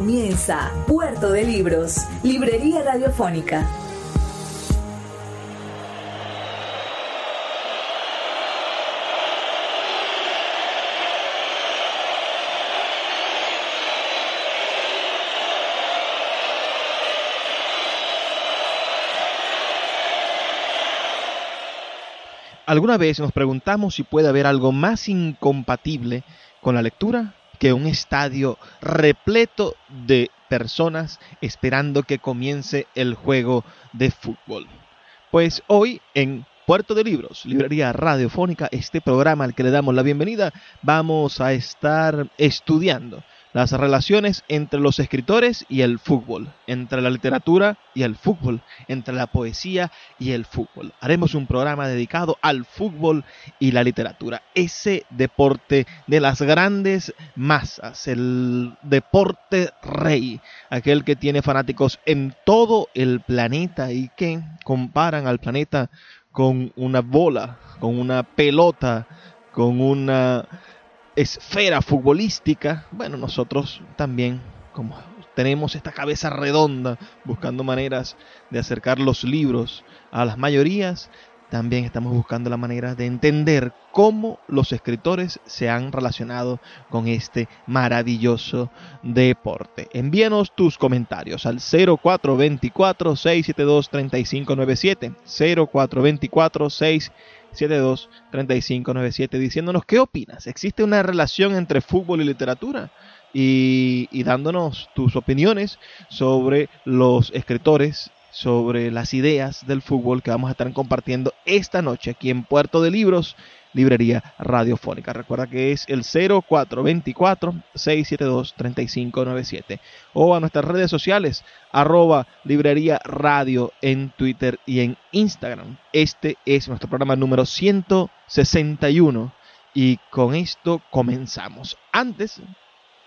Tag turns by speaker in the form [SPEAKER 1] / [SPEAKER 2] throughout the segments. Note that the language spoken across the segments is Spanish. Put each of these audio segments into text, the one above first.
[SPEAKER 1] Comienza Puerto de Libros, Librería Radiofónica.
[SPEAKER 2] ¿Alguna vez nos preguntamos si puede haber algo más incompatible con la lectura que un estadio repleto de personas esperando que comience el juego de fútbol? Pues hoy en Puerto de Libros, Librería Radiofónica, este programa al que le damos la bienvenida, vamos a estar estudiando las relaciones entre los escritores y el fútbol, entre la literatura y el fútbol, entre la poesía y el fútbol. Haremos un programa dedicado al fútbol y la literatura, ese deporte de las grandes masas, el deporte rey, aquel que tiene fanáticos en todo el planeta y que comparan al planeta con una bola, con una pelota, con una esfera futbolística, bueno, nosotros también, como tenemos esta cabeza redonda, buscando maneras de acercar los libros a las mayorías, también estamos buscando la manera de entender cómo los escritores se han relacionado con este maravilloso deporte. Envíanos tus comentarios al 0424-672-3597. 0424-672-3597. 723597 diciéndonos qué opinas. ¿Existe una relación entre fútbol y literatura? Y, y, dándonos tus opiniones sobre los escritores, sobre las ideas del fútbol que vamos a estar compartiendo esta noche aquí en Puerto de Libros Librería Radiofónica. Recuerda que es el 0424-672-3597 o a nuestras redes sociales, arroba Librería Radio en Twitter y en Instagram. Este es nuestro programa número 161 y con esto comenzamos. Antes,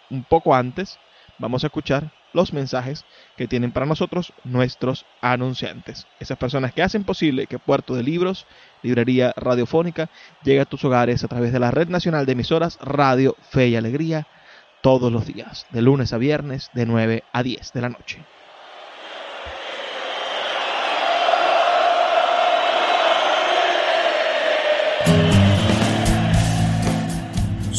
[SPEAKER 2] un poco antes, vamos a escuchar los mensajes que tienen para nosotros nuestros anunciantes. Esas personas que hacen posible que Puerto de Libros, Librería Radiofónica, llegue a tus hogares a través de la Red Nacional de Emisoras Radio Fe y Alegría todos los días, de lunes a viernes, de 9 a 10 de la noche.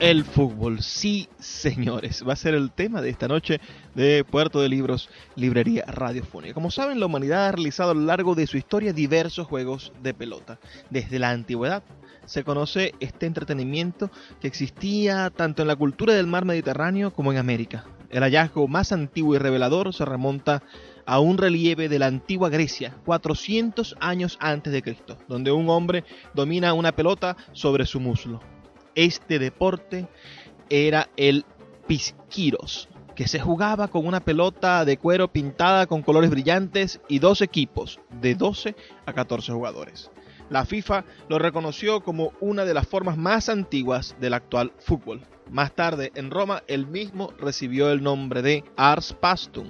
[SPEAKER 2] El fútbol, sí señores, va a ser el tema de esta noche de Puerto de Libros, Librería Radiofónica. Como saben, la humanidad ha realizado a lo largo de su historia diversos juegos de pelota. Desde la antigüedad se conoce este entretenimiento que existía tanto en la cultura del mar Mediterráneo como en América. El hallazgo más antiguo y revelador se remonta a un relieve de la antigua Grecia, 400 años antes de Cristo, donde un hombre domina una pelota sobre su muslo este deporte era el pisquiros, que se jugaba con una pelota de cuero pintada con colores brillantes y dos equipos de 12 a 14 jugadores. La FIFA lo reconoció como una de las formas más antiguas del actual fútbol. Más tarde, en Roma, el mismo recibió el nombre de Ars Pastum.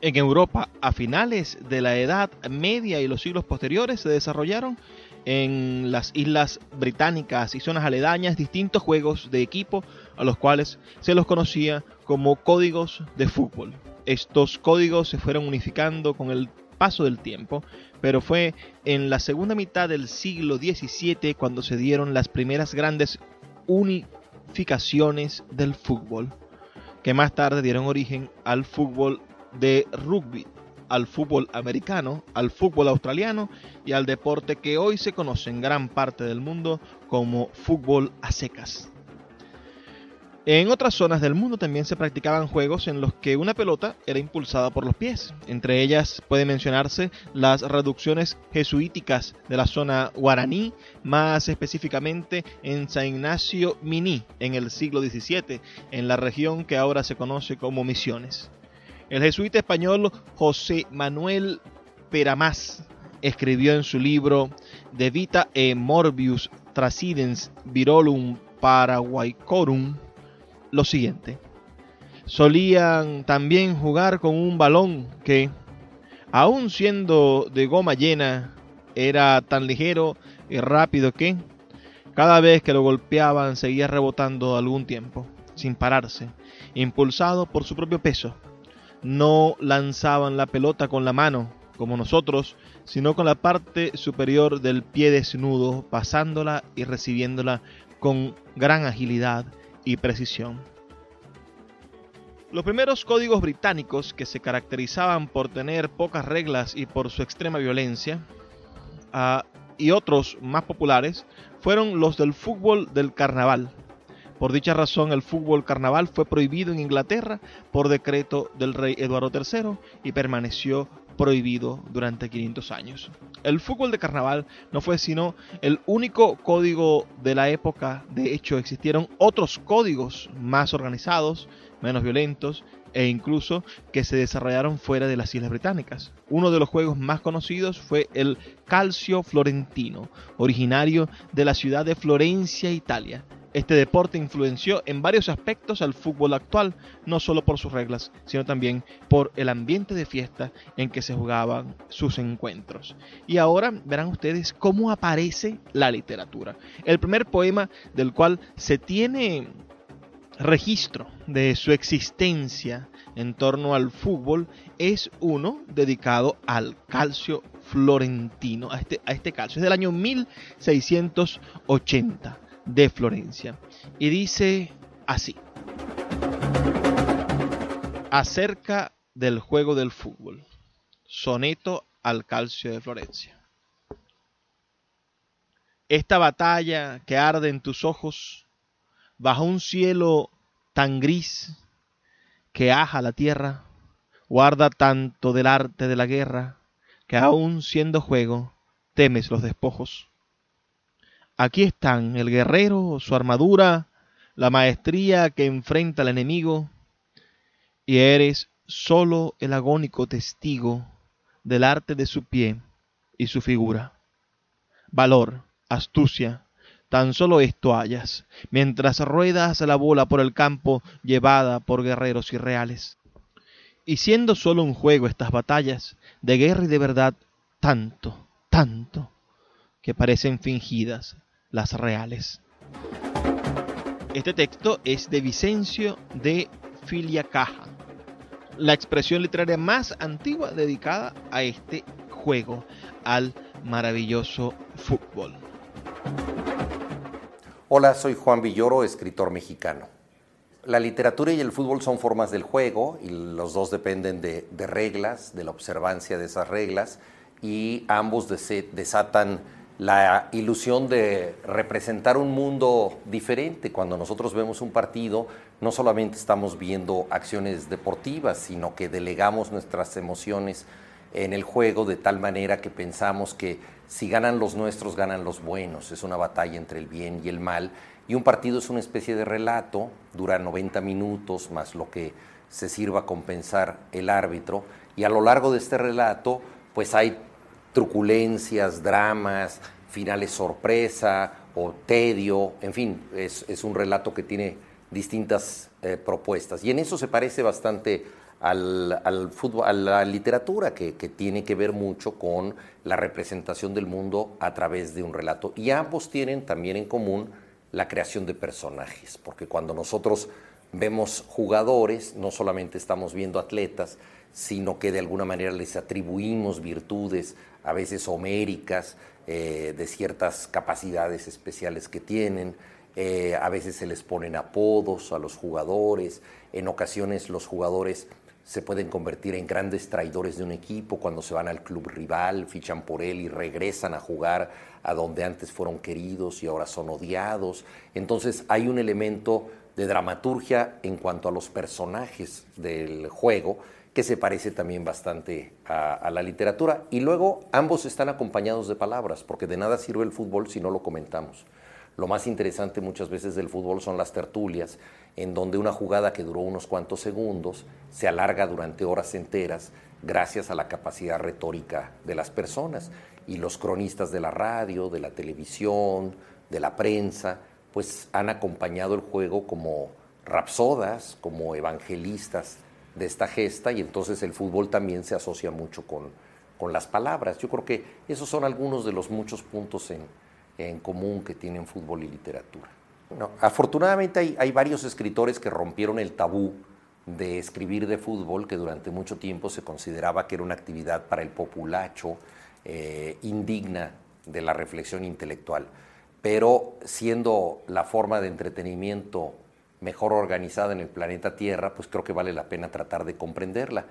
[SPEAKER 2] En Europa, a finales de la Edad Media y los siglos posteriores, se desarrollaron en las islas británicas y zonas aledañas distintos juegos de equipo a los cuales se los conocía como códigos de fútbol. Estos códigos se fueron unificando con el paso del tiempo, pero fue en la segunda mitad del siglo XVII cuando se dieron las primeras grandes unificaciones del fútbol, que más tarde dieron origen al fútbol de rugby, al fútbol americano, al fútbol australiano y al deporte que hoy se conoce en gran parte del mundo como fútbol a secas. En otras zonas del mundo también se practicaban juegos en los que una pelota era impulsada por los pies. Entre ellas puede mencionarse las reducciones jesuíticas de la zona guaraní, más específicamente en San Ignacio Miní en el siglo XVII, en la región que ahora se conoce como Misiones. El jesuita español José Manuel Peramás escribió en su libro De Vita e Morbius Tracidens Virolum Paraguaycorum lo siguiente. Solían también jugar con un balón que, aun siendo de goma llena, era tan ligero y rápido que cada vez que lo golpeaban seguía rebotando algún tiempo, sin pararse, impulsado por su propio peso. No lanzaban la pelota con la mano, como nosotros, sino con la parte superior del pie desnudo, pasándola y recibiéndola con gran agilidad y precisión. Los primeros códigos británicos, que se caracterizaban por tener pocas reglas y por su extrema violencia, ah, y otros más populares, fueron los del fútbol del carnaval. Por dicha razón, el fútbol carnaval fue prohibido en Inglaterra por decreto del rey Eduardo III y permaneció prohibido durante 500 años. El fútbol de carnaval no fue sino el único código de la época, de hecho existieron otros códigos más organizados, menos violentos e incluso que se desarrollaron fuera de las Islas Británicas. Uno de los juegos más conocidos fue el Calcio Florentino, originario de la ciudad de Florencia, Italia, este deporte influenció en varios aspectos al fútbol actual, no solo por sus reglas, sino también por el ambiente de fiesta en que se jugaban sus encuentros. Y ahora verán ustedes cómo aparece la literatura. El primer poema del cual se tiene registro de su existencia en torno al fútbol es uno dedicado al calcio florentino, a este, a este calcio. Es del año 1680 de Florencia. Y dice así. Acerca del juego del fútbol. Soneto al calcio de Florencia. Esta batalla que arde en tus ojos, bajo un cielo tan gris que aja la tierra, guarda tanto del arte de la guerra, que aun siendo juego, temes los despojos. Aquí están el guerrero, su armadura, la maestría que enfrenta al enemigo, y eres solo el agónico testigo del arte de su pie y su figura. Valor, astucia, tan solo esto hayas, mientras ruedas la bola por el campo llevada por guerreros irreales. Y siendo solo un juego estas batallas, de guerra y de verdad, tanto, tanto, que parecen fingidas, las reales. Este texto es de Vicencio de Filiacaja, la expresión literaria más antigua dedicada a este juego, al maravilloso fútbol.
[SPEAKER 3] Hola, soy Juan Villoro, escritor mexicano. La literatura y el fútbol son formas del juego y los dos dependen de, reglas, de la observancia de esas reglas y ambos desatan la ilusión de representar un mundo diferente. Cuando nosotros vemos un partido, no solamente estamos viendo acciones deportivas, sino que delegamos nuestras emociones en el juego de tal manera que pensamos que si ganan los nuestros, ganan los buenos. Es una batalla entre el bien y el mal. Y un partido es una especie de relato, dura 90 minutos, más lo que se sirva a compensar el árbitro. Y a lo largo de este relato, pues hay truculencias, dramas, finales sorpresa o tedio, en fin, es, un relato que tiene distintas eh, propuestas. Y en eso se parece bastante al, fútbol, a la literatura, que, tiene que ver mucho con la representación del mundo a través de un relato. Y ambos tienen también en común la creación de personajes, porque cuando nosotros vemos jugadores, no solamente estamos viendo atletas, sino que de alguna manera les atribuimos virtudes, a veces homéricas, eh, de ciertas capacidades especiales que tienen. Eh, a veces se les ponen apodos a los jugadores, en ocasiones los jugadores se pueden convertir en grandes traidores de un equipo cuando se van al club rival, fichan por él y regresan a jugar a donde antes fueron queridos y ahora son odiados. Entonces hay un elemento de dramaturgia en cuanto a los personajes del juego que se parece también bastante a, la literatura. Y luego ambos están acompañados de palabras, porque de nada sirve el fútbol si no lo comentamos. Lo más interesante muchas veces del fútbol son las tertulias, en donde una jugada que duró unos cuantos segundos se alarga durante horas enteras gracias a la capacidad retórica de las personas. Y los cronistas de la radio, de la televisión, de la prensa, pues han acompañado el juego como rapsodas, como evangelistas de esta gesta y entonces el fútbol también se asocia mucho con, con las palabras. Yo creo que esos son algunos de los muchos puntos en, en común que tienen fútbol y literatura. afortunadamente hay, hay, varios escritores que rompieron el tabú de escribir de fútbol, que durante mucho tiempo se consideraba que era una actividad para el populacho, eh, indigna de la reflexión intelectual. Pero siendo la forma de entretenimiento mejor organizada en el planeta Tierra, pues creo que vale la pena tratar de comprenderla.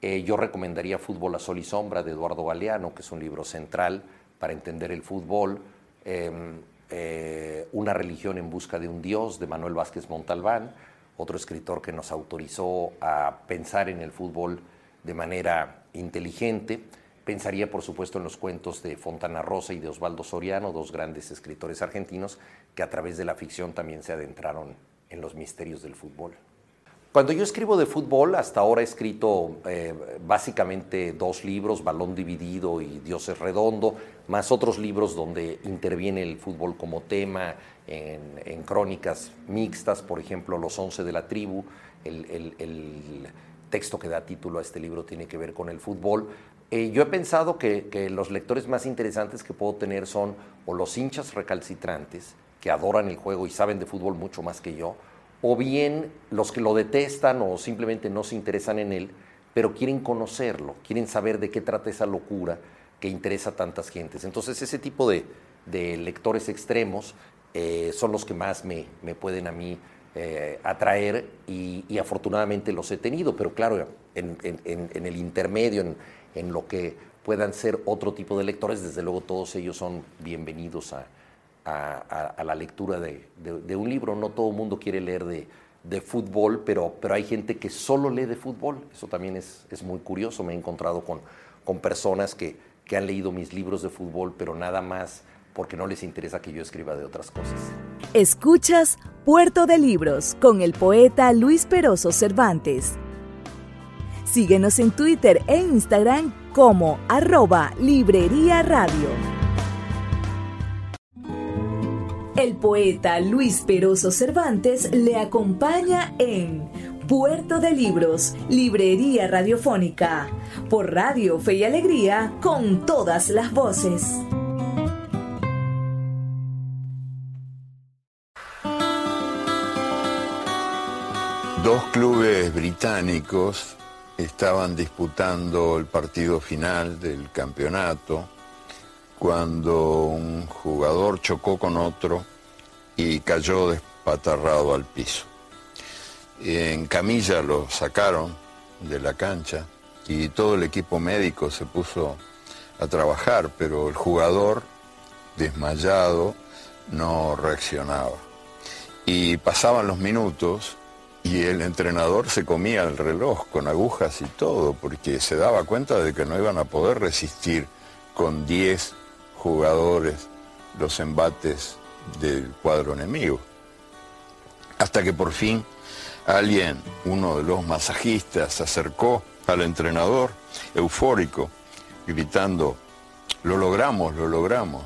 [SPEAKER 3] Eh, yo recomendaría Fútbol a Sol y Sombra de Eduardo Galeano, que es un libro central para entender el fútbol. Em, eh, una religión en busca de un Dios de Manuel Vázquez Montalbán, otro escritor que nos autorizó a pensar en el fútbol de manera inteligente. Pensaría, por supuesto, en los cuentos de Fontana Rosa y de Osvaldo Soriano, dos grandes escritores argentinos que a través de la ficción también se adentraron en los misterios del fútbol. Cuando yo escribo de fútbol, hasta ahora he escrito eh, básicamente dos libros, Balón Dividido y Dios es Redondo, más otros libros donde interviene el fútbol como tema, en, crónicas mixtas, por ejemplo, Los Once de la Tribu, el, texto que da título a este libro tiene que ver con el fútbol. Eh, yo he pensado que, que los lectores más interesantes que puedo tener son o los hinchas recalcitrantes, que adoran el juego y saben de fútbol mucho más que yo, o bien los que lo detestan o simplemente no se interesan en él, pero quieren conocerlo, quieren saber de qué trata esa locura que interesa a tantas gentes. Entonces ese tipo de, lectores extremos eh, son los que más me, pueden a mí eh, atraer y, afortunadamente los he tenido, pero claro, en, el intermedio, en, en, lo que puedan ser otro tipo de lectores, desde luego todos ellos son bienvenidos a, a, la lectura de, un libro. No todo el mundo quiere leer de, fútbol, pero, pero hay gente que solo lee de fútbol. Eso también es, es muy curioso. Me he encontrado con, con personas que, que han leído mis libros de fútbol, pero nada más porque no les interesa que yo escriba de otras cosas.
[SPEAKER 1] Escuchas Puerto de Libros con el poeta Luis Peroso Cervantes. Síguenos en Twitter e Instagram como arroba Librería Radio. El poeta Luis Peroso Cervantes le acompaña en Puerto de Libros, Librería Radiofónica, por Radio Fe y Alegría, con todas las voces.
[SPEAKER 4] Dos clubes británicos estaban disputando el partido final del campeonato cuando un jugador chocó con otro y cayó despatarrado al piso. En camilla lo sacaron de la cancha y todo el equipo médico se puso a trabajar, pero el jugador, desmayado, no reaccionaba. Y pasaban los minutos y el entrenador se comía el reloj con agujas y todo, porque se daba cuenta de que no iban a poder resistir con 10 jugadores los embates del cuadro enemigo. Hasta que por fin alguien, uno de los masajistas, se acercó al entrenador, eufórico, gritando, lo logramos, lo logramos,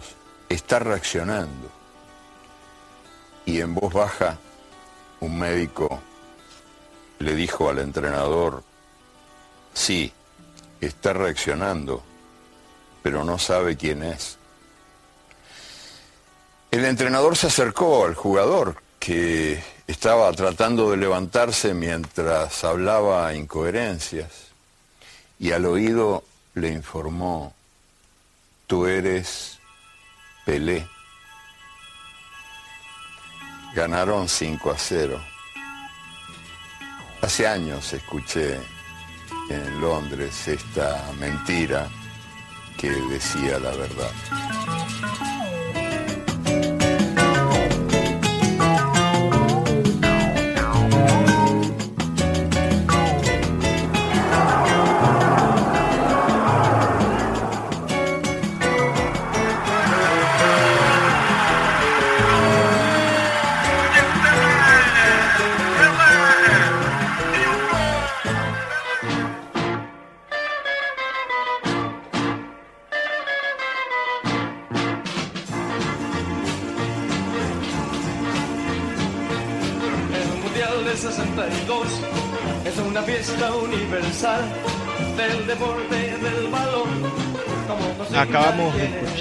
[SPEAKER 4] está reaccionando. Y en voz baja, un médico le dijo al entrenador, Sí, está reaccionando, pero no sabe quién es. El entrenador se acercó al jugador que estaba tratando de levantarse mientras hablaba incoherencias y al oído le informó, tú eres Pelé. Ganaron 5 a 0. Hace años escuché en Londres esta mentira que decía la verdad.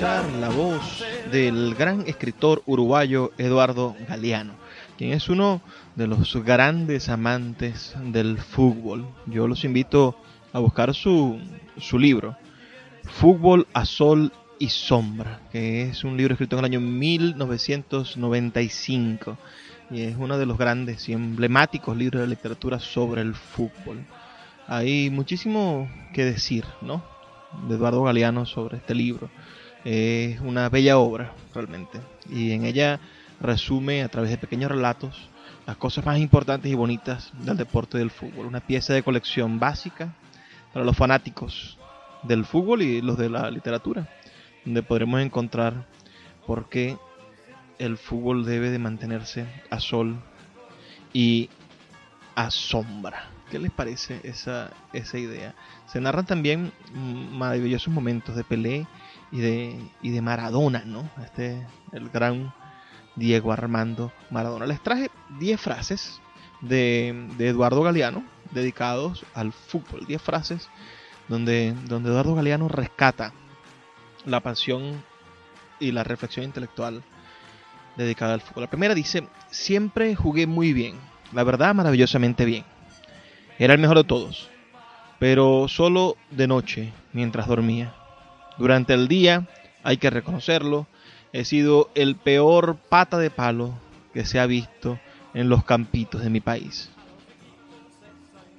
[SPEAKER 2] La voz del gran escritor uruguayo Eduardo Galeano, quien es uno de los grandes amantes del fútbol. Yo los invito a buscar su, su libro, Fútbol a Sol y Sombra, que es un libro escrito en el año 1995 y es uno de los grandes y emblemáticos libros de literatura sobre el fútbol. Hay muchísimo que decir, ¿no? De Eduardo Galeano sobre este libro. Es una bella obra, realmente. Y en ella resume a través de pequeños relatos las cosas más importantes y bonitas del deporte del fútbol. Una pieza de colección básica para los fanáticos del fútbol y los de la literatura, donde podremos encontrar por qué el fútbol debe de mantenerse a sol y a sombra. ¿Qué les parece esa, esa idea? Se narran también maravillosos momentos de Pelé y de, y de Maradona, ¿no? Este, el gran Diego Armando Maradona. Les traje 10 frases de, de, Eduardo Galeano dedicados al fútbol. 10 frases donde, donde Eduardo Galeano rescata la pasión y la reflexión intelectual dedicada al fútbol. La primera dice, siempre jugué muy bien, la verdad maravillosamente bien. Era el mejor de todos, pero solo de noche, mientras dormía. Durante el día, hay que reconocerlo, he sido el peor pata de palo que se ha visto en los campitos de mi país.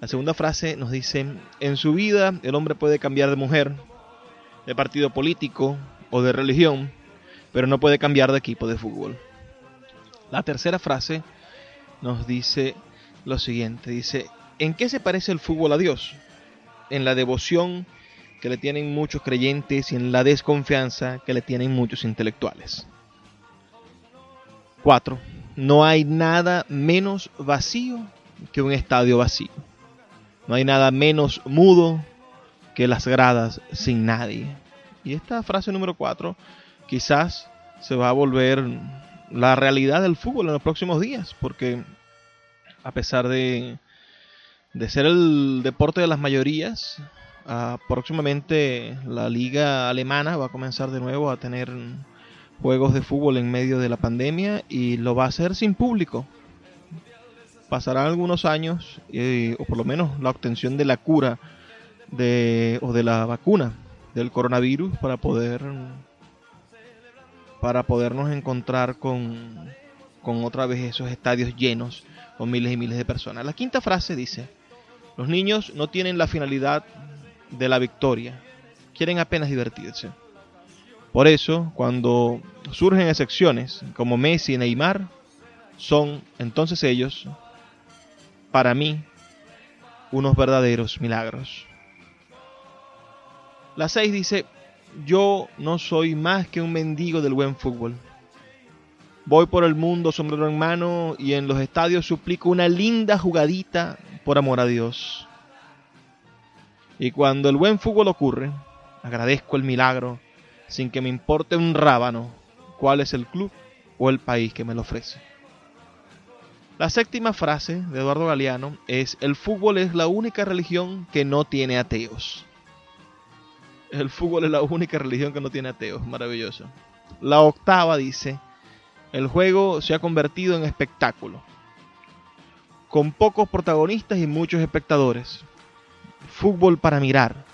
[SPEAKER 2] La segunda frase nos dice, en su vida el hombre puede cambiar de mujer, de partido político o de religión, pero no puede cambiar de equipo de fútbol. La tercera frase nos dice lo siguiente, dice, ¿en qué se parece el fútbol a Dios? En la devoción que le tienen muchos creyentes y en la desconfianza que le tienen muchos intelectuales. 4. No hay nada menos vacío que un estadio vacío. No hay nada menos mudo que las gradas sin nadie. Y esta frase número 4 quizás se va a volver la realidad del fútbol en los próximos días, porque a pesar de, de ser el deporte de las mayorías, uh, próximamente la liga alemana va a comenzar de nuevo a tener juegos de fútbol en medio de la pandemia y lo va a hacer sin público. Pasarán algunos años, eh, o por lo menos la obtención de la cura de, o de la vacuna del coronavirus para poder para podernos encontrar con, con otra vez esos estadios llenos con miles y miles de personas. La quinta frase dice, los niños no tienen la finalidad de la victoria, quieren apenas divertirse. Por eso, cuando surgen excepciones como Messi y Neymar, son entonces ellos, para mí, unos verdaderos milagros. La 6 dice, yo no soy más que un mendigo del buen fútbol. Voy por el mundo sombrero en mano y en los estadios suplico una linda jugadita por amor a Dios. Y cuando el buen fútbol ocurre, agradezco el milagro sin que me importe un rábano cuál es el club o el país que me lo ofrece. La séptima frase de Eduardo Galeano es, el fútbol es la única religión que no tiene ateos. El fútbol es la única religión que no tiene ateos, maravilloso. La octava dice, el juego se ha convertido en espectáculo, con pocos protagonistas y muchos espectadores. Fútbol para mirar.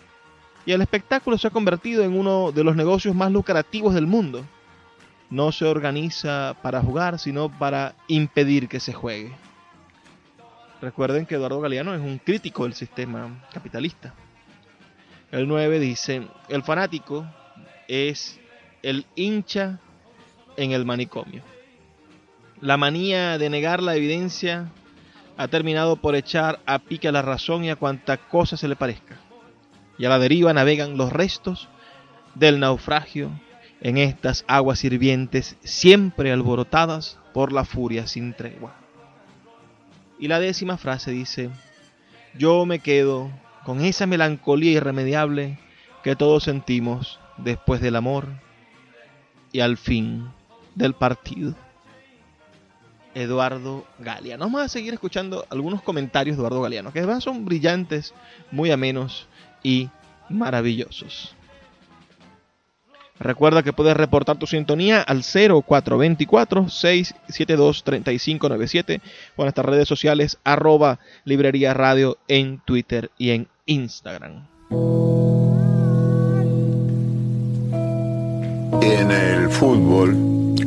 [SPEAKER 2] Y el espectáculo se ha convertido en uno de los negocios más lucrativos del mundo no se organiza para jugar, sino para impedir que se juegue. Recuerden que Eduardo Galeano es un crítico del sistema capitalista. El 9 dice, el fanático es el hincha en el manicomio. La manía de negar la evidencia ha terminado por echar a pique a la razón y a cuanta cosa se le parezca. Y a la deriva navegan los restos del naufragio en estas aguas hirvientes siempre alborotadas por la furia sin tregua. Y la décima frase dice, yo me quedo con esa melancolía irremediable que todos sentimos después del amor y al fin del partido. Eduardo Galeano. Vamos a seguir escuchando algunos comentarios de Eduardo Galeano, que además son brillantes, muy amenos y maravillosos. Recuerda que puedes reportar tu sintonía al 0424-672-3597 o en nuestras redes sociales arroba librería radio en Twitter y en Instagram.
[SPEAKER 4] En el fútbol,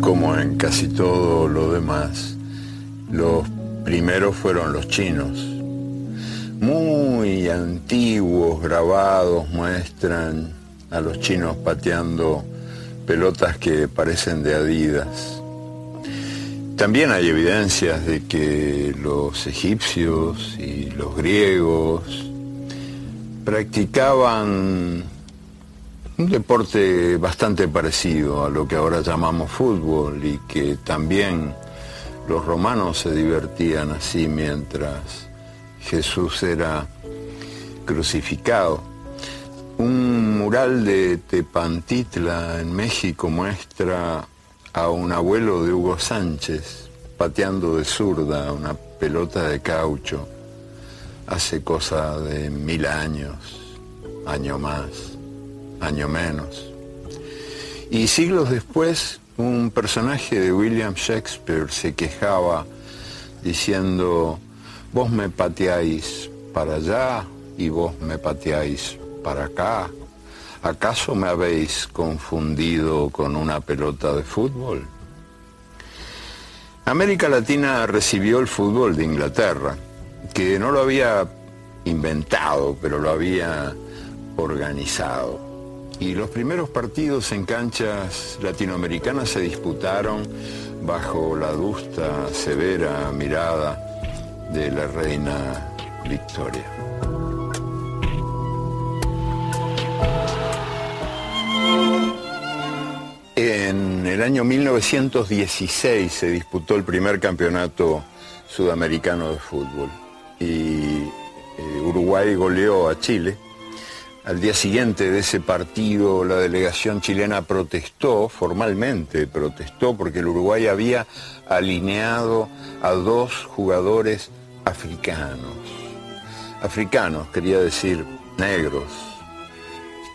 [SPEAKER 4] como en casi todo lo demás, los primeros fueron los chinos. Muy antiguos grabados muestran a los chinos pateando pelotas que parecen de Adidas. También hay evidencias de que los egipcios y los griegos practicaban un deporte bastante parecido a lo que ahora llamamos fútbol y que también los romanos se divertían así mientras Jesús era crucificado. Un mural de Tepantitla en México muestra a un abuelo de Hugo Sánchez pateando de zurda una pelota de caucho hace cosa de mil años, año más, año menos. Y siglos después, un personaje de William Shakespeare se quejaba diciendo, vos me pateáis para allá y vos me pateáis para acá. ¿Acaso me habéis confundido con una pelota de fútbol? América Latina recibió el fútbol de Inglaterra, que no lo había inventado, pero lo había organizado. Y los primeros partidos en canchas latinoamericanas se disputaron bajo la adusta, severa mirada de la reina Victoria. En el año 1916 se disputó el primer campeonato sudamericano de fútbol y eh, Uruguay goleó a Chile. Al día siguiente de ese partido la delegación chilena protestó, formalmente protestó, porque el Uruguay había alineado a dos jugadores africanos. Africanos, quería decir negros,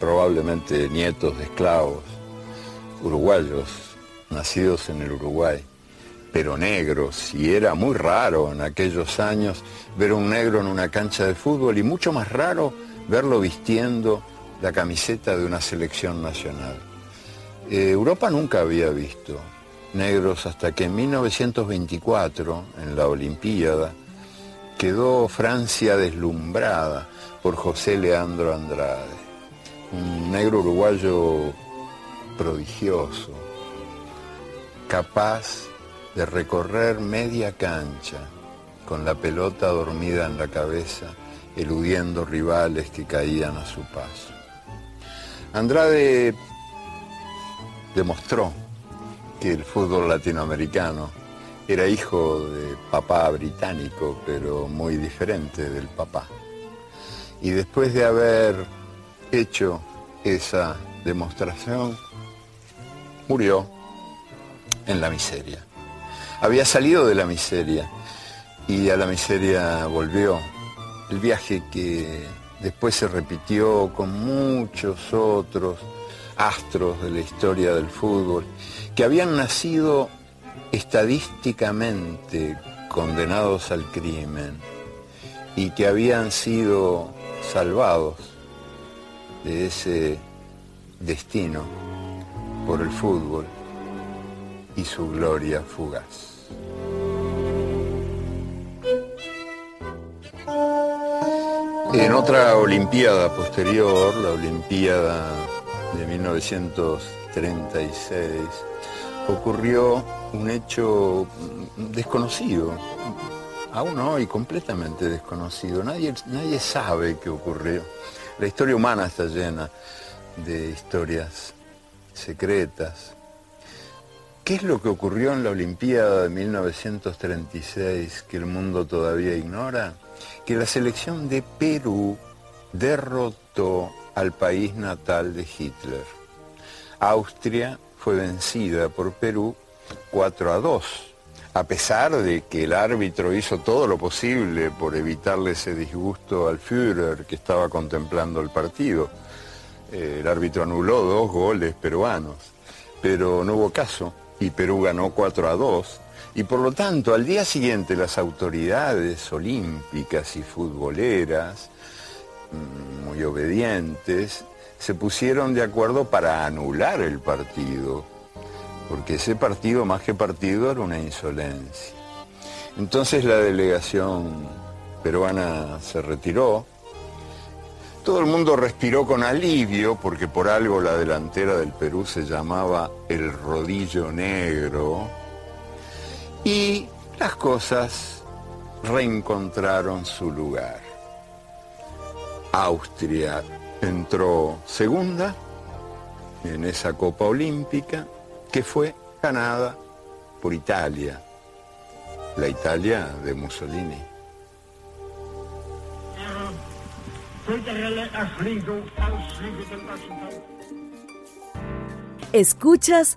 [SPEAKER 4] probablemente nietos de esclavos uruguayos, nacidos en el Uruguay, pero negros, y era muy raro en aquellos años ver un negro en una cancha de fútbol y mucho más raro verlo vistiendo la camiseta de una selección nacional. Eh, Europa nunca había visto negros hasta que en 1924, en la Olimpiada, quedó Francia deslumbrada por José Leandro Andrade, un negro uruguayo prodigioso, capaz de recorrer media cancha con la pelota dormida en la cabeza, eludiendo rivales que caían a su paso. Andrade demostró que el fútbol latinoamericano era hijo de papá británico, pero muy diferente del papá. Y después de haber hecho esa demostración, murió en la miseria. Había salido de la miseria, y a la miseria volvió. El viaje que después se repitió con muchos otros astros de la historia del fútbol, que habían nacido estadísticamente condenados al crimen y que habían sido salvados de ese destino por el fútbol y su gloria fugaz. En otra Olimpiada posterior, la Olimpiada de 1936, ocurrió un hecho desconocido, aún hoy completamente desconocido. Nadie, nadie sabe qué ocurrió. La historia humana está llena de historias secretas. ¿Qué es lo que ocurrió en la Olimpiada de 1936 que el mundo todavía ignora? Que la selección de Perú derrotó al país natal de Hitler. Austria fue vencida por Perú 4 a 2, a pesar de que el árbitro hizo todo lo posible por evitarle ese disgusto al Führer que estaba contemplando el partido. Eh, el árbitro anuló dos goles peruanos, pero no hubo caso y Perú ganó 4 a 2 y por lo tanto al día siguiente las autoridades olímpicas y futboleras, mm, muy obedientes, se pusieron de acuerdo para anular el partido, porque ese partido más que partido era una insolencia. Entonces la delegación peruana se retiró, todo el mundo respiró con alivio porque por algo la delantera del Perú se llamaba el rodillo negro y las cosas reencontraron su lugar. Austria entró segunda en esa Copa Olímpica que fue ganada por Italia, la Italia de Mussolini.
[SPEAKER 1] Escuchas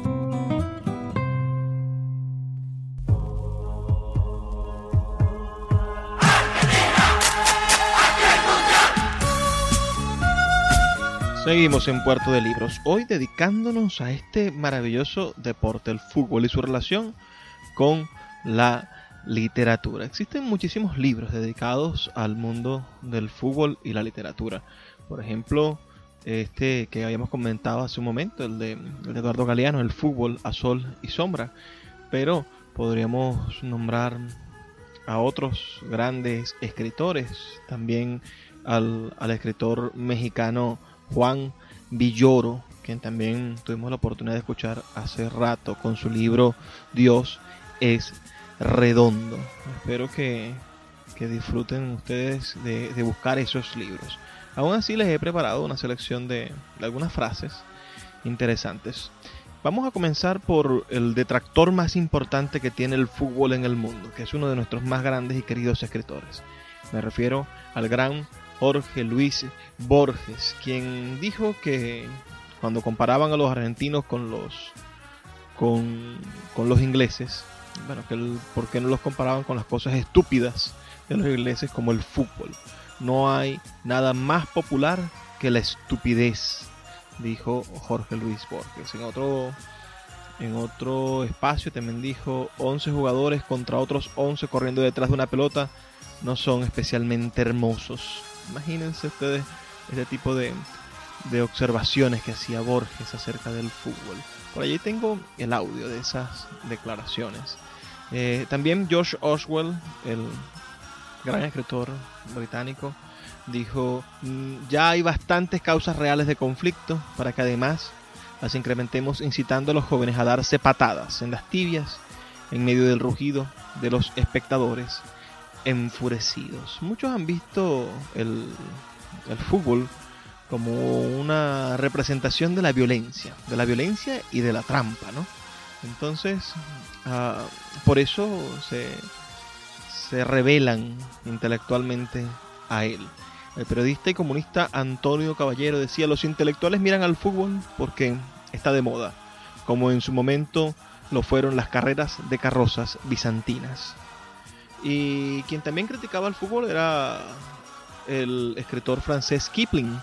[SPEAKER 2] Seguimos en Puerto de Libros, hoy dedicándonos a este maravilloso deporte, el fútbol y su relación con la literatura. Existen muchísimos libros dedicados al mundo del fútbol y la literatura. Por ejemplo, este que habíamos comentado hace un momento, el de, Eduardo Galeano, El fútbol a sol y sombra. Pero podríamos nombrar a otros grandes escritores, también al, al escritor mexicano Juan Villoro, quien también tuvimos la oportunidad de escuchar hace rato con su libro Dios es redondo. Espero que, disfruten ustedes de, buscar esos libros. Aún así les he preparado una selección de, algunas frases interesantes. Vamos a comenzar por el detractor más importante que tiene el fútbol en el mundo, que es uno de nuestros más grandes y queridos escritores. Me refiero al gran Jorge Luis Borges, quien dijo que cuando comparaban a los argentinos con los con, los ingleses, bueno, que ¿por qué no los comparaban con las cosas estúpidas de los ingleses como el fútbol? No hay nada más popular que la estupidez, dijo Jorge Luis Borges. En otro, en otro espacio también dijo 11 jugadores contra otros 11 corriendo detrás de una pelota no son especialmente hermosos. Imagínense ustedes este tipo de, de observaciones que hacía Borges acerca del fútbol. Por allí tengo el audio de esas declaraciones. Eh, también George Oswell, el gran escritor británico, dijo, mm, ya hay bastantes causas reales de conflicto para que además las incrementemos incitando a los jóvenes a darse patadas en las tibias en medio del rugido de los espectadores enfurecidos. Muchos han visto el, el fútbol como una representación de la violencia, de la violencia y de la trampa, ¿no? Entonces, ah, por eso se, se revelan intelectualmente a él. El periodista y comunista Antonio Caballero decía, los intelectuales miran al fútbol porque está de moda, como en su momento lo fueron las carreras de carrozas bizantinas. Y quien también criticaba el fútbol era el escritor francés Kipling,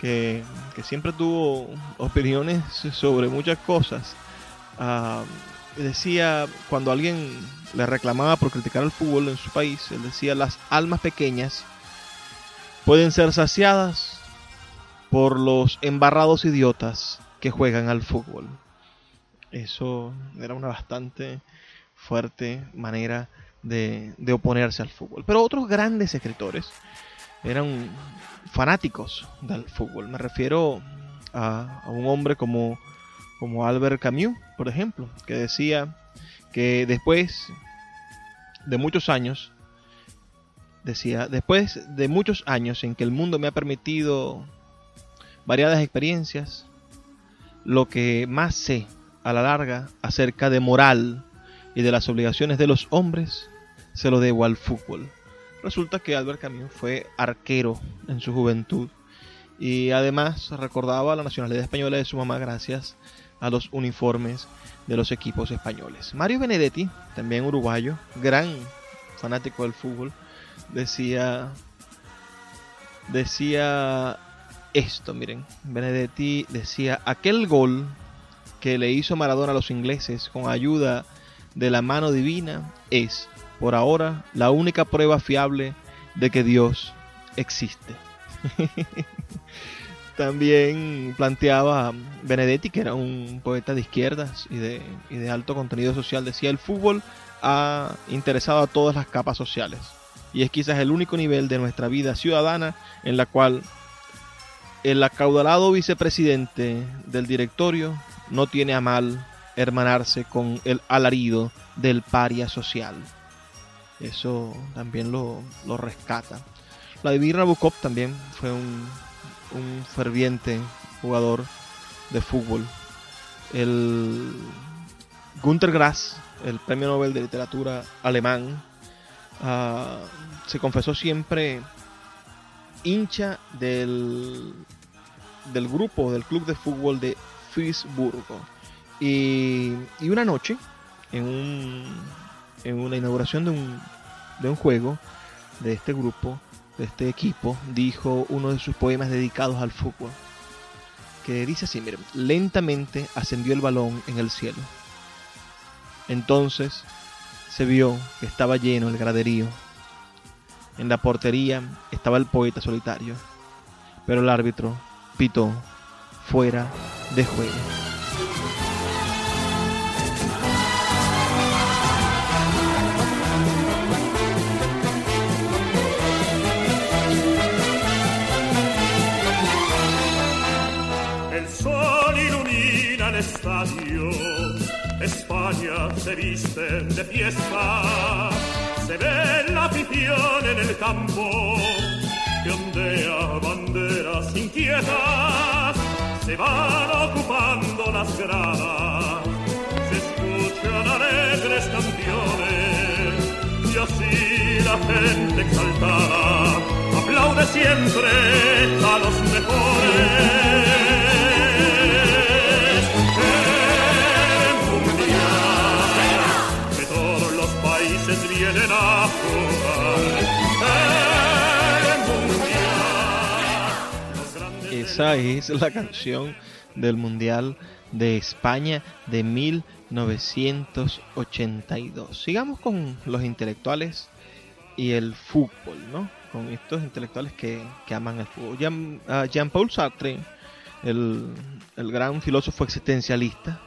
[SPEAKER 2] que, siempre tuvo opiniones sobre muchas cosas. Ah, decía, cuando alguien le reclamaba por criticar el fútbol en su país, él decía, las almas pequeñas pueden ser saciadas por los embarrados idiotas que juegan al fútbol. Eso era una bastante fuerte manera de, oponerse al fútbol. Pero otros grandes escritores eran fanáticos del fútbol. Me refiero a, un hombre como, como Albert Camus, por ejemplo, que decía que después de muchos años decía, después de muchos años en que el mundo me ha permitido variadas experiencias, lo que más sé a la larga acerca de moral y de las obligaciones de los hombres, se lo debo al fútbol. Resulta que Albert Camus fue arquero en su juventud y además recordaba la nacionalidad española de su mamá gracias a los uniformes de los equipos españoles. Mario Benedetti, también uruguayo, gran fanático del fútbol, decía decía esto, miren, Benedetti decía, aquel gol que le hizo Maradona a los ingleses con ayuda de la mano divina es, por ahora, la única prueba fiable de que Dios existe. También planteaba Benedetti, que era un poeta de izquierdas y de, y de alto contenido social, decía, el fútbol ha interesado a todas las capas sociales y es quizás el único nivel de nuestra vida ciudadana en la cual el acaudalado vicepresidente del directorio no tiene a mal hermanarse con el alarido del paria social. Eso también lo, rescata. Vladimir Nabokov también fue un, un ferviente jugador de fútbol. El Günter Grass, el premio Nobel de literatura alemán, Ah, se confesó siempre hincha del, del grupo, del club de fútbol de Fisburgo. Y, y una noche, en, un, en una inauguración de un, de un juego de este grupo, de este equipo, dijo uno de sus poemas dedicados al fútbol. Que dice así, miren, lentamente ascendió el balón en el cielo. Entonces se vio que estaba lleno el graderío. En la portería estaba el poeta solitario, pero el árbitro pitó fuera de juego.
[SPEAKER 5] Estadio. España se viste de fiesta, se ve la afición en el campo, que ondea banderas inquietas, se van ocupando las gradas, se escuchan alegres canciones, y así la gente exaltada aplaude siempre a los mejores.
[SPEAKER 2] Esa es la canción del Mundial de España de 1982. Sigamos con los intelectuales y el fútbol, ¿no? Con estos intelectuales que, aman el fútbol. Ah, Jean-Paul Sartre, el, el gran filósofo existencialista,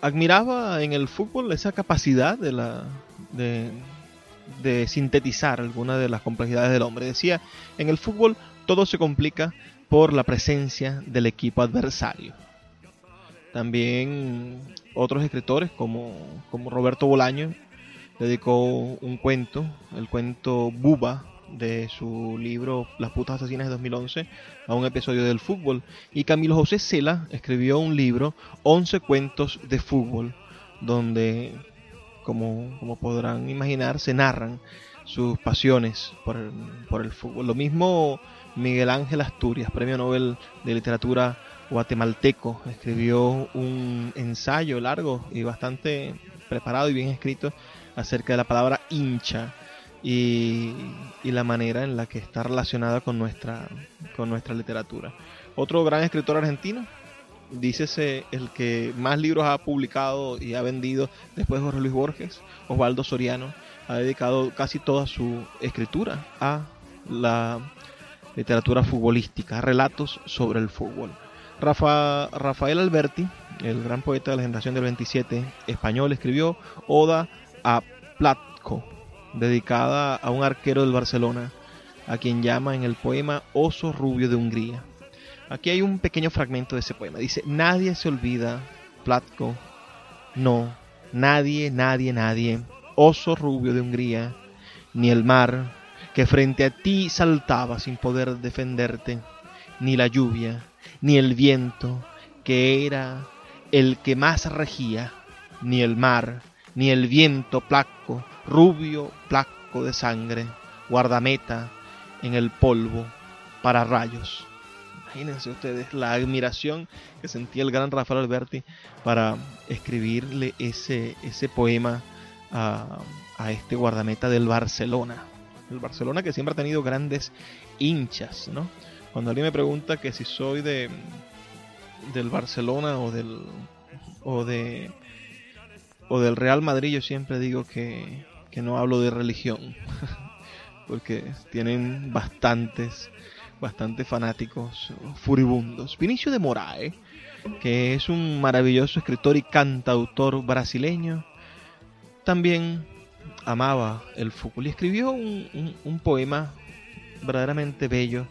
[SPEAKER 2] admiraba en el fútbol esa capacidad de la de sintetizar algunas de las complejidades del hombre. Decía, en el fútbol todo se complica por la presencia del equipo adversario. También otros escritores como, como Roberto Bolaño dedicó un cuento, el cuento Buba, de su libro Las putas asesinas de 2011 a un episodio del fútbol. Y Camilo José Cela escribió un libro, 11 cuentos de fútbol, donde, como, como podrán imaginar, se narran sus pasiones por el, por el fútbol. Lo mismo Miguel Ángel Asturias, premio Nobel de Literatura guatemalteco, escribió un ensayo largo y bastante preparado y bien escrito acerca de la palabra hincha y, la manera en la que está relacionada con nuestra, con nuestra literatura. Otro gran escritor argentino, dícese el que más libros ha publicado y ha vendido después de Jorge Luis Borges, Osvaldo Soriano, ha dedicado casi toda su escritura a la literatura futbolística, relatos sobre el fútbol. Rafa, Rafael Alberti, el gran poeta de la generación del 27 español, escribió Oda a Platko, dedicada a un arquero del Barcelona, a quien llama en el poema Oso Rubio de Hungría. Aquí hay un pequeño fragmento de ese poema. Dice, nadie se olvida, Platko, no, nadie, nadie, nadie, oso rubio de Hungría, ni el mar, que frente a ti saltaba sin poder defenderte, ni la lluvia, ni el viento, que era el que más regía, ni el mar, ni el viento placo, rubio placo de sangre, guardameta en el polvo para rayos. Imagínense ustedes la admiración que sentía el gran Rafael Alberti para escribirle ese, ese poema a, a este guardameta del Barcelona. El Barcelona que siempre ha tenido grandes hinchas, ¿no? Cuando alguien me pregunta que si soy de del Barcelona o del o de o del Real Madrid, yo siempre digo que, que no hablo de religión, porque tienen bastantes bastantes fanáticos furibundos. Vinicio de Moraes, que es un maravilloso escritor y cantautor brasileño, también amaba el fútbol y escribió un, poema verdaderamente bello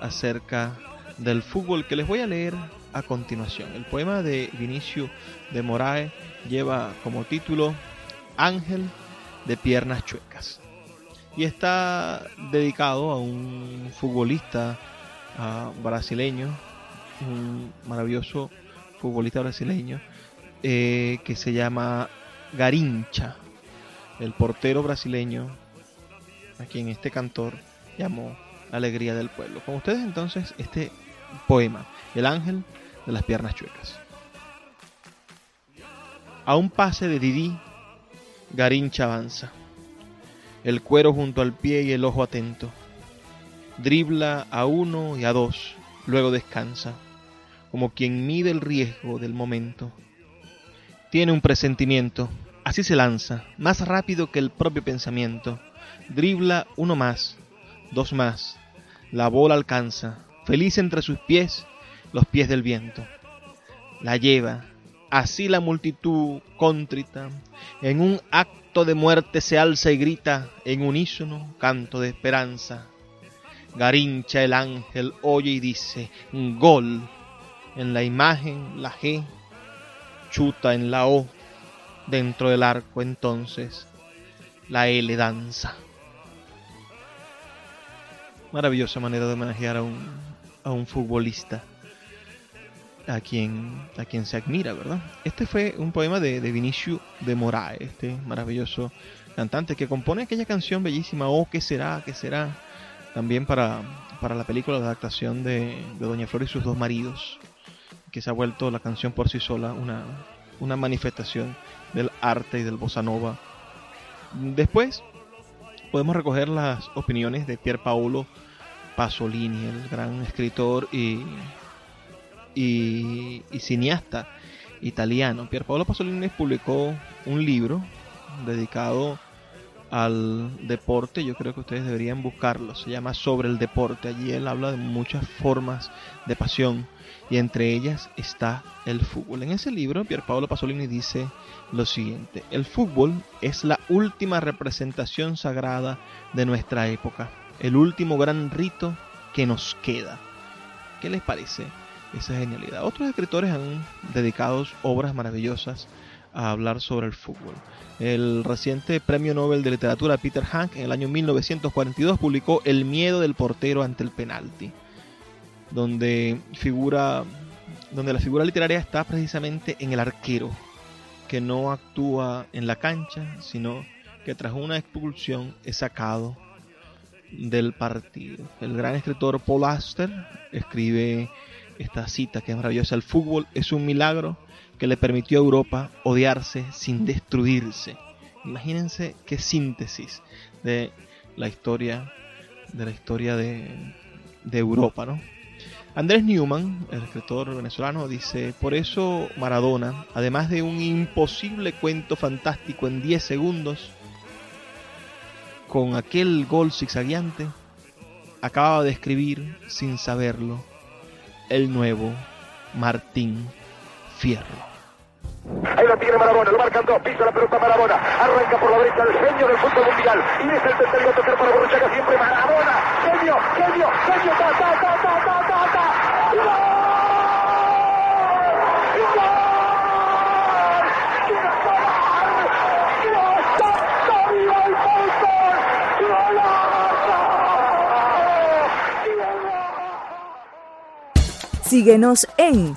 [SPEAKER 2] acerca del fútbol que les voy a leer a continuación. El poema de Vinicio de Moraes lleva como título Ángel de piernas chuecas y está dedicado a un futbolista brasileño, un maravilloso futbolista brasileño eh, que se llama Garincha el portero brasileño, a quien este cantor llamó Alegría del Pueblo. Con ustedes entonces este poema, El ángel de las piernas chuecas. A un pase de Didi, Garincha avanza, el cuero junto al pie y el ojo atento. Dribla a uno y a dos, luego descansa, como quien mide el riesgo del momento. Tiene un presentimiento, Así se lanza, más rápido que el propio pensamiento. Dribla uno más, dos más. La bola alcanza, feliz entre sus pies, los pies del viento. La lleva, así la multitud contrita, en un acto de muerte se alza y grita en unísono canto de esperanza. Garincha el ángel oye y dice, gol. En la imagen la G, chuta en la O, Dentro del arco entonces la L danza. Maravillosa manera de homenajear a un, a un futbolista a quien, a quien se admira, ¿verdad? Este fue un poema de, de Vinicio de Moraes, este maravilloso cantante que compone aquella canción bellísima, Oh, ¿qué será? ¿qué será? También para, para la película, la adaptación de, de Doña Flor y sus dos maridos, que se ha vuelto la canción por sí sola una, una manifestación del arte y del bossa nova. Después podemos recoger las opiniones de Pier Paolo Pasolini, el gran escritor y, y, y cineasta italiano. Pier Paolo Pasolini publicó un libro dedicado al deporte, yo creo que ustedes deberían buscarlo, se llama Sobre el deporte, allí él habla de muchas formas de pasión y entre ellas está el fútbol. En ese libro, Pierpaolo Pasolini dice lo siguiente, el fútbol es la última representación sagrada de nuestra época, el último gran rito que nos queda. ¿Qué les parece esa genialidad? Otros escritores han dedicado obras maravillosas a hablar sobre el fútbol. El reciente premio Nobel de Literatura Peter Hank en el año 1942 publicó El miedo del portero ante el penalti, donde figura donde la figura literaria está precisamente en el arquero, que no actúa en la cancha, sino que tras una expulsión es sacado del partido. El gran escritor Paul Auster escribe esta cita que es maravillosa. El fútbol es un milagro que le permitió a Europa odiarse sin destruirse. Imagínense qué síntesis de la historia de la historia de, de Europa, ¿no? Andrés Newman, el escritor venezolano, dice, por eso Maradona, además de un imposible cuento fantástico en 10 segundos, con aquel gol zigzagueante, acababa de escribir, sin saberlo, el nuevo Martín Fierro.
[SPEAKER 6] Ahí lo tiene Marabona, lo marcan dos, pisa la pelota Marabona, arranca por la derecha el genio del fútbol mundial y es el tercero a tocar para Borruchaga siempre Marabona, genio, genio, genio, ta, ta, ta, ta, ta, ta, ta.
[SPEAKER 1] Síguenos en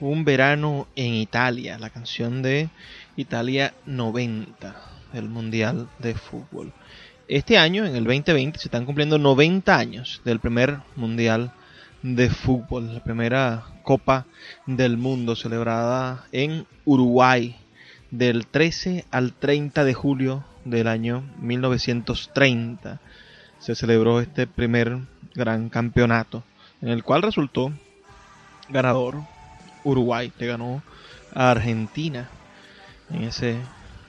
[SPEAKER 2] Un verano en Italia, la canción de Italia 90 del Mundial de Fútbol. Este año, en el 2020, se están cumpliendo 90 años del primer Mundial de Fútbol, la primera Copa del Mundo celebrada en Uruguay del 13 al 30 de julio del año 1930. Se celebró este primer gran campeonato, en el cual resultó ganador Uruguay, le ganó a Argentina en ese,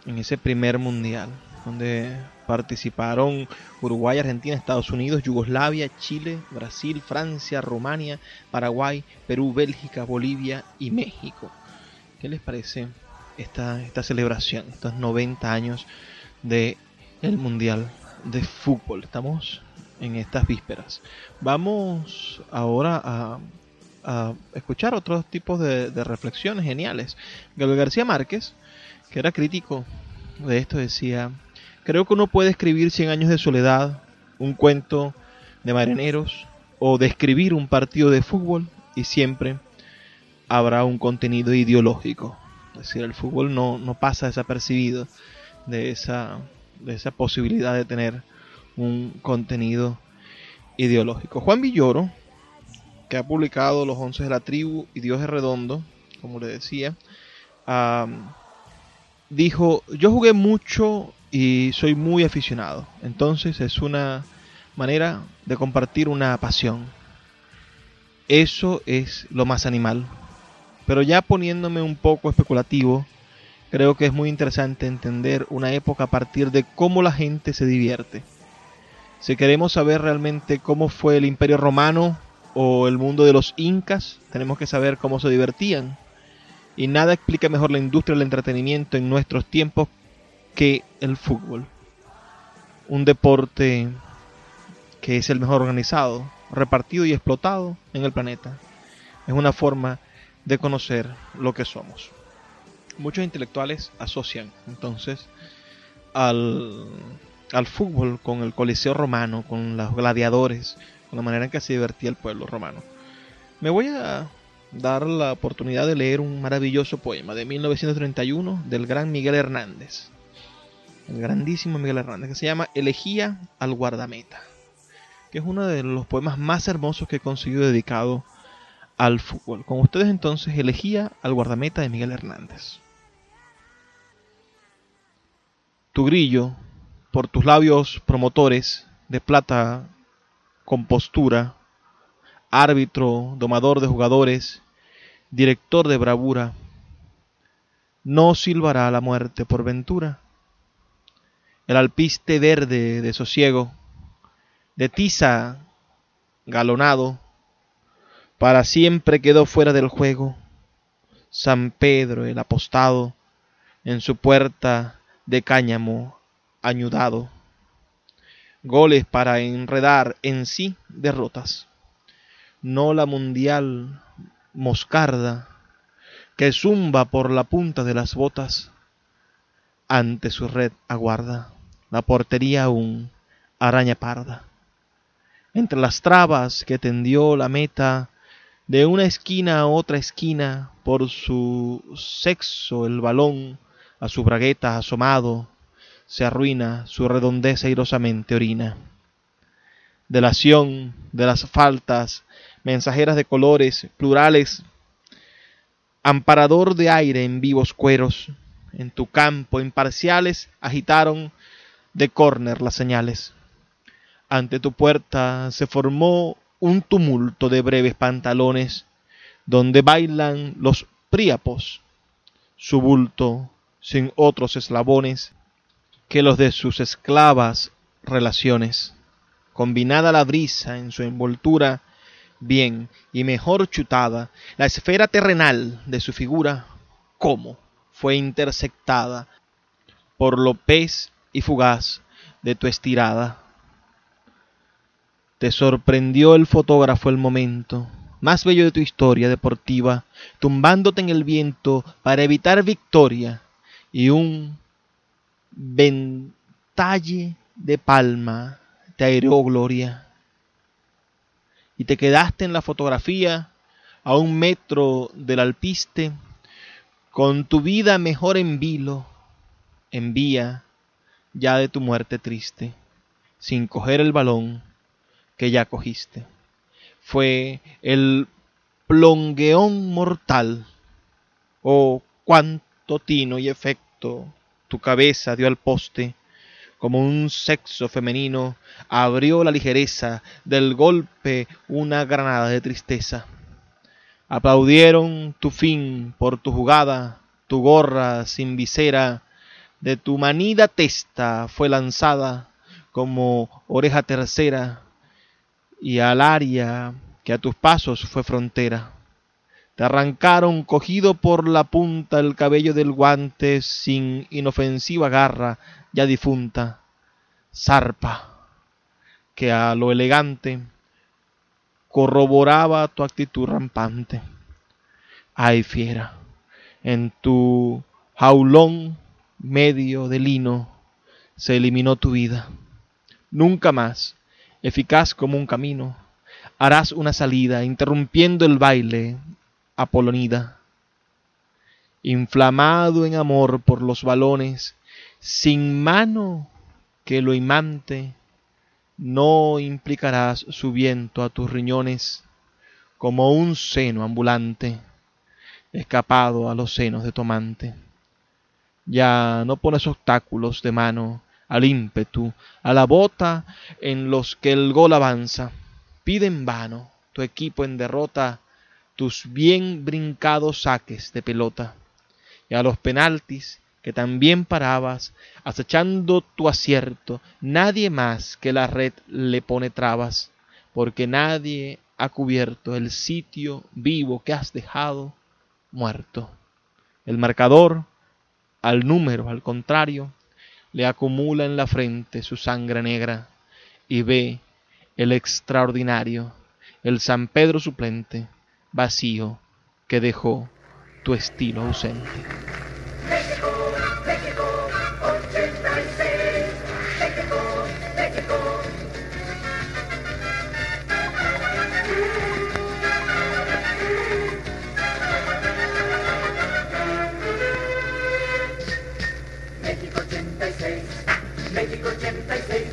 [SPEAKER 2] en ese primer mundial, donde participaron Uruguay, Argentina, Estados Unidos, Yugoslavia, Chile, Brasil, Francia, Rumania, Paraguay, Perú, Bélgica, Bolivia y México. ¿Qué les parece esta, esta celebración, estos 90 años de el Mundial de Fútbol? Estamos en estas vísperas. Vamos ahora a, a escuchar otros tipos de, reflexiones geniales. Gabriel García Márquez, que era crítico de esto, decía, creo que uno puede escribir Cien años de soledad, un cuento de marineros o describir un partido de fútbol y siempre habrá un contenido ideológico. Es decir, el fútbol no, no pasa desapercibido de esa, de esa posibilidad de tener un contenido ideológico. Juan Villoro, que ha publicado Los Once de la Tribu y Dios es Redondo, como le decía, dijo, yo jugué mucho y soy muy aficionado. Entonces es una manera de compartir una pasión. Eso es lo más animal. Pero ya poniéndome un poco especulativo, creo que es muy interesante entender una época a partir de cómo la gente se divierte. Si queremos saber realmente cómo fue el imperio romano o el mundo de los incas, tenemos que saber cómo se divertían. Y nada explica mejor la industria del entretenimiento en nuestros tiempos que el fútbol. Un deporte que es el mejor organizado, repartido y explotado en el planeta. Es una forma de conocer lo que somos. Muchos intelectuales asocian entonces al, al fútbol con el Coliseo romano, con los gladiadores, la manera en que se divertía el pueblo romano. Me voy a dar la oportunidad de leer un maravilloso poema de 1931 del gran Miguel Hernández, el grandísimo Miguel Hernández, que se llama Elegía al guardameta. que es uno de los poemas más hermosos que he conseguido dedicado al fútbol. Con ustedes entonces elegía al guardameta de Miguel Hernández. Tu grillo, por tus labios promotores de plata con postura, árbitro, domador de jugadores, director de bravura, no silbará la muerte por ventura. El alpiste verde de sosiego, de tiza galonado, para siempre quedó fuera del juego. San Pedro el apostado, en su puerta de cáñamo añudado. Goles para enredar en sí derrotas. No la mundial moscarda que zumba por la punta de las botas. Ante su red aguarda la portería aún araña parda. Entre las trabas que tendió la meta, de una esquina a otra esquina, por su sexo el balón a su bragueta asomado, se arruina, su redondez airosamente orina. Delación de las faltas, mensajeras de colores, plurales, amparador de aire en vivos cueros, en tu campo imparciales agitaron de córner las señales. Ante tu puerta se formó un tumulto de breves pantalones, donde bailan los príapos, su bulto sin otros eslabones que los de sus esclavas relaciones. Combinada la brisa en su envoltura, bien y mejor chutada, la esfera terrenal de su figura, cómo fue intersectada por lo pez y fugaz de tu estirada. Te sorprendió el fotógrafo el momento más bello de tu historia deportiva, tumbándote en el viento para evitar victoria y un ventalle de palma te aireó gloria. Y te quedaste en la fotografía a un metro del alpiste, con tu vida mejor en vilo, en vía ya de tu muerte triste, sin coger el balón que ya cogiste. Fue el plongueón mortal, oh cuánto tino y efecto tu cabeza dio al poste, como un sexo femenino abrió la ligereza del golpe una granada de tristeza. Aplaudieron tu fin por tu jugada, tu gorra sin visera, de tu manida testa fue lanzada como oreja tercera, y al área que a tus pasos fue frontera. Arrancaron cogido por la punta el cabello del guante sin inofensiva garra ya difunta, zarpa, que a lo elegante corroboraba tu actitud rampante. Ay, fiera, en tu jaulón medio de lino se eliminó tu vida. Nunca más, eficaz como un camino, harás una salida, interrumpiendo el baile, Apolonida. Inflamado en amor por los balones, sin mano que lo imante, no implicarás su viento a tus riñones como un seno ambulante, escapado a los senos de tomante. Ya no pones obstáculos de mano al ímpetu, a la bota en los que el gol avanza. Pide en vano tu equipo en derrota tus bien brincados saques de pelota. Y a los penaltis que también parabas, acechando tu acierto, nadie más que la red le pone trabas, porque nadie ha cubierto el sitio vivo que has dejado muerto. El marcador, al número, al contrario, le acumula en la frente su sangre negra y ve el extraordinario, el San Pedro suplente, vacío que dejó tu estilo ausente.
[SPEAKER 7] México, México, 86, México, México. México 86, México 86.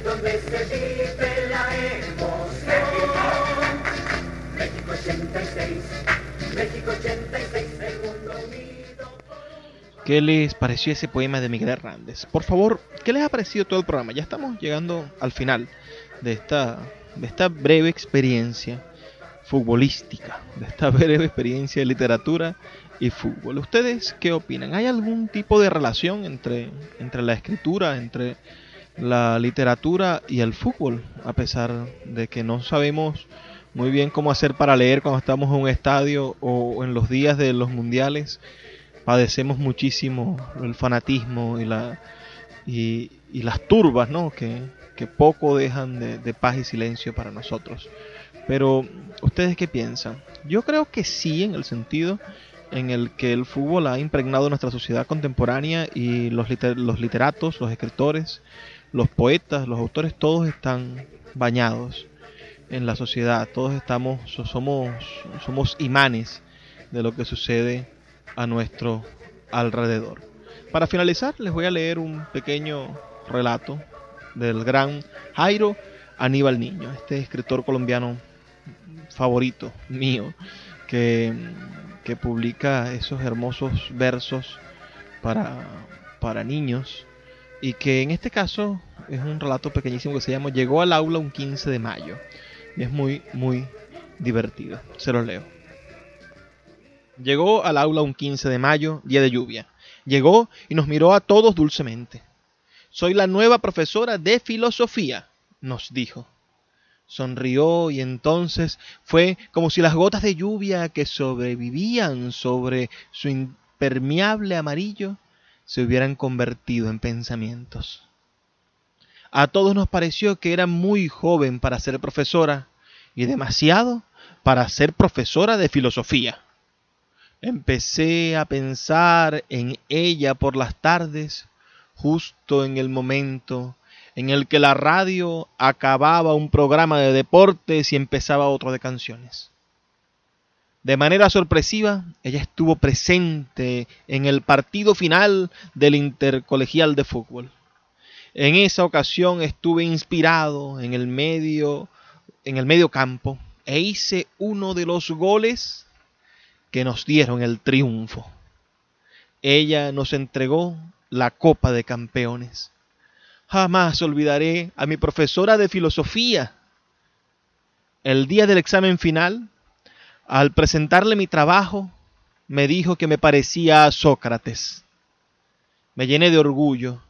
[SPEAKER 2] Qué les pareció ese poema de Miguel Hernández. Por favor, ¿qué les ha parecido todo el programa? Ya estamos llegando al final de esta, de esta breve experiencia futbolística, de esta breve experiencia de literatura y fútbol. ¿Ustedes qué opinan? ¿Hay algún tipo de relación entre, entre la escritura, entre la literatura y el fútbol? A pesar de que no sabemos muy bien cómo hacer para leer cuando estamos en un estadio o en los días de los mundiales, padecemos muchísimo el fanatismo y, la, y, las turbas, ¿no? Que, poco dejan de, de paz y silencio para nosotros. Pero, ¿ustedes qué piensan? Yo creo que sí, en el sentido en el que el fútbol ha impregnado nuestra sociedad contemporánea y los, los literatos, los escritores, los poetas, los autores, todos están bañados en la sociedad, todos estamos, somos, somos imanes de lo que sucede a nuestro alrededor. Para finalizar, les voy a leer un pequeño relato del gran Jairo Aníbal Niño, este escritor colombiano favorito mío, que que publica esos hermosos versos para, para niños y que en este caso es un relato pequeñísimo que se llama Llegó al aula un 15 de mayo y es muy muy divertido. Se lo leo. Llegó al aula un 15 de mayo, día de lluvia. Llegó y nos miró a todos dulcemente. Soy la nueva profesora de filosofía, nos dijo sonrió y entonces fue como si las gotas de lluvia que sobrevivían sobre su impermeable amarillo se hubieran convertido en pensamientos. A todos nos pareció que era muy joven para ser profesora y demasiado para ser profesora de filosofía. Empecé a pensar en ella por las tardes, justo en el momento en el que la radio acababa un programa de deportes y empezaba otro de canciones. De manera sorpresiva, ella estuvo presente en el partido final del intercolegial de fútbol. En esa ocasión estuve inspirado en el medio en el medio campo e hice uno de los goles que nos dieron el triunfo. Ella nos entregó la Copa de Campeones. Jamás olvidaré a mi profesora de filosofía. El día del examen final, al presentarle mi trabajo, me dijo que me parecía a Sócrates. Me llené de orgullo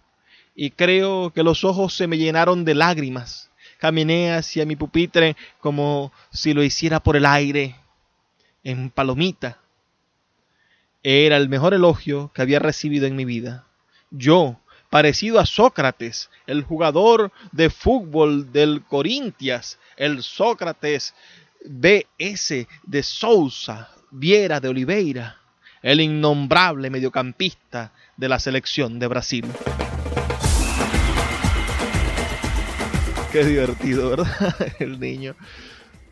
[SPEAKER 2] y creo que los ojos se me llenaron de lágrimas. Caminé hacia mi pupitre como si lo hiciera por el aire, en palomita. Era el mejor elogio que había recibido en mi vida. Yo, parecido a Sócrates, el jugador de fútbol del Corintias, el Sócrates B.S. de Sousa, Viera de Oliveira, el innombrable mediocampista de la selección de Brasil. Qué divertido, ¿verdad? El niño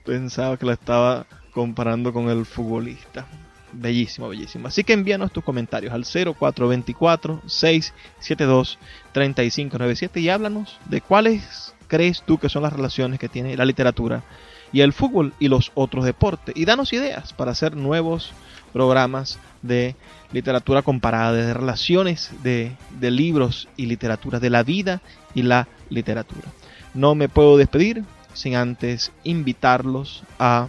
[SPEAKER 2] pensaba que la estaba comparando con el futbolista. Bellísimo, bellísimo. Así que envíanos tus comentarios al 0424-672-3597 y háblanos de cuáles crees tú que son las relaciones que tiene la literatura y el fútbol y los otros deportes. Y danos ideas para hacer nuevos programas de literatura comparada, de relaciones de, de libros y literatura, de la vida y la literatura. No me puedo despedir sin antes invitarlos a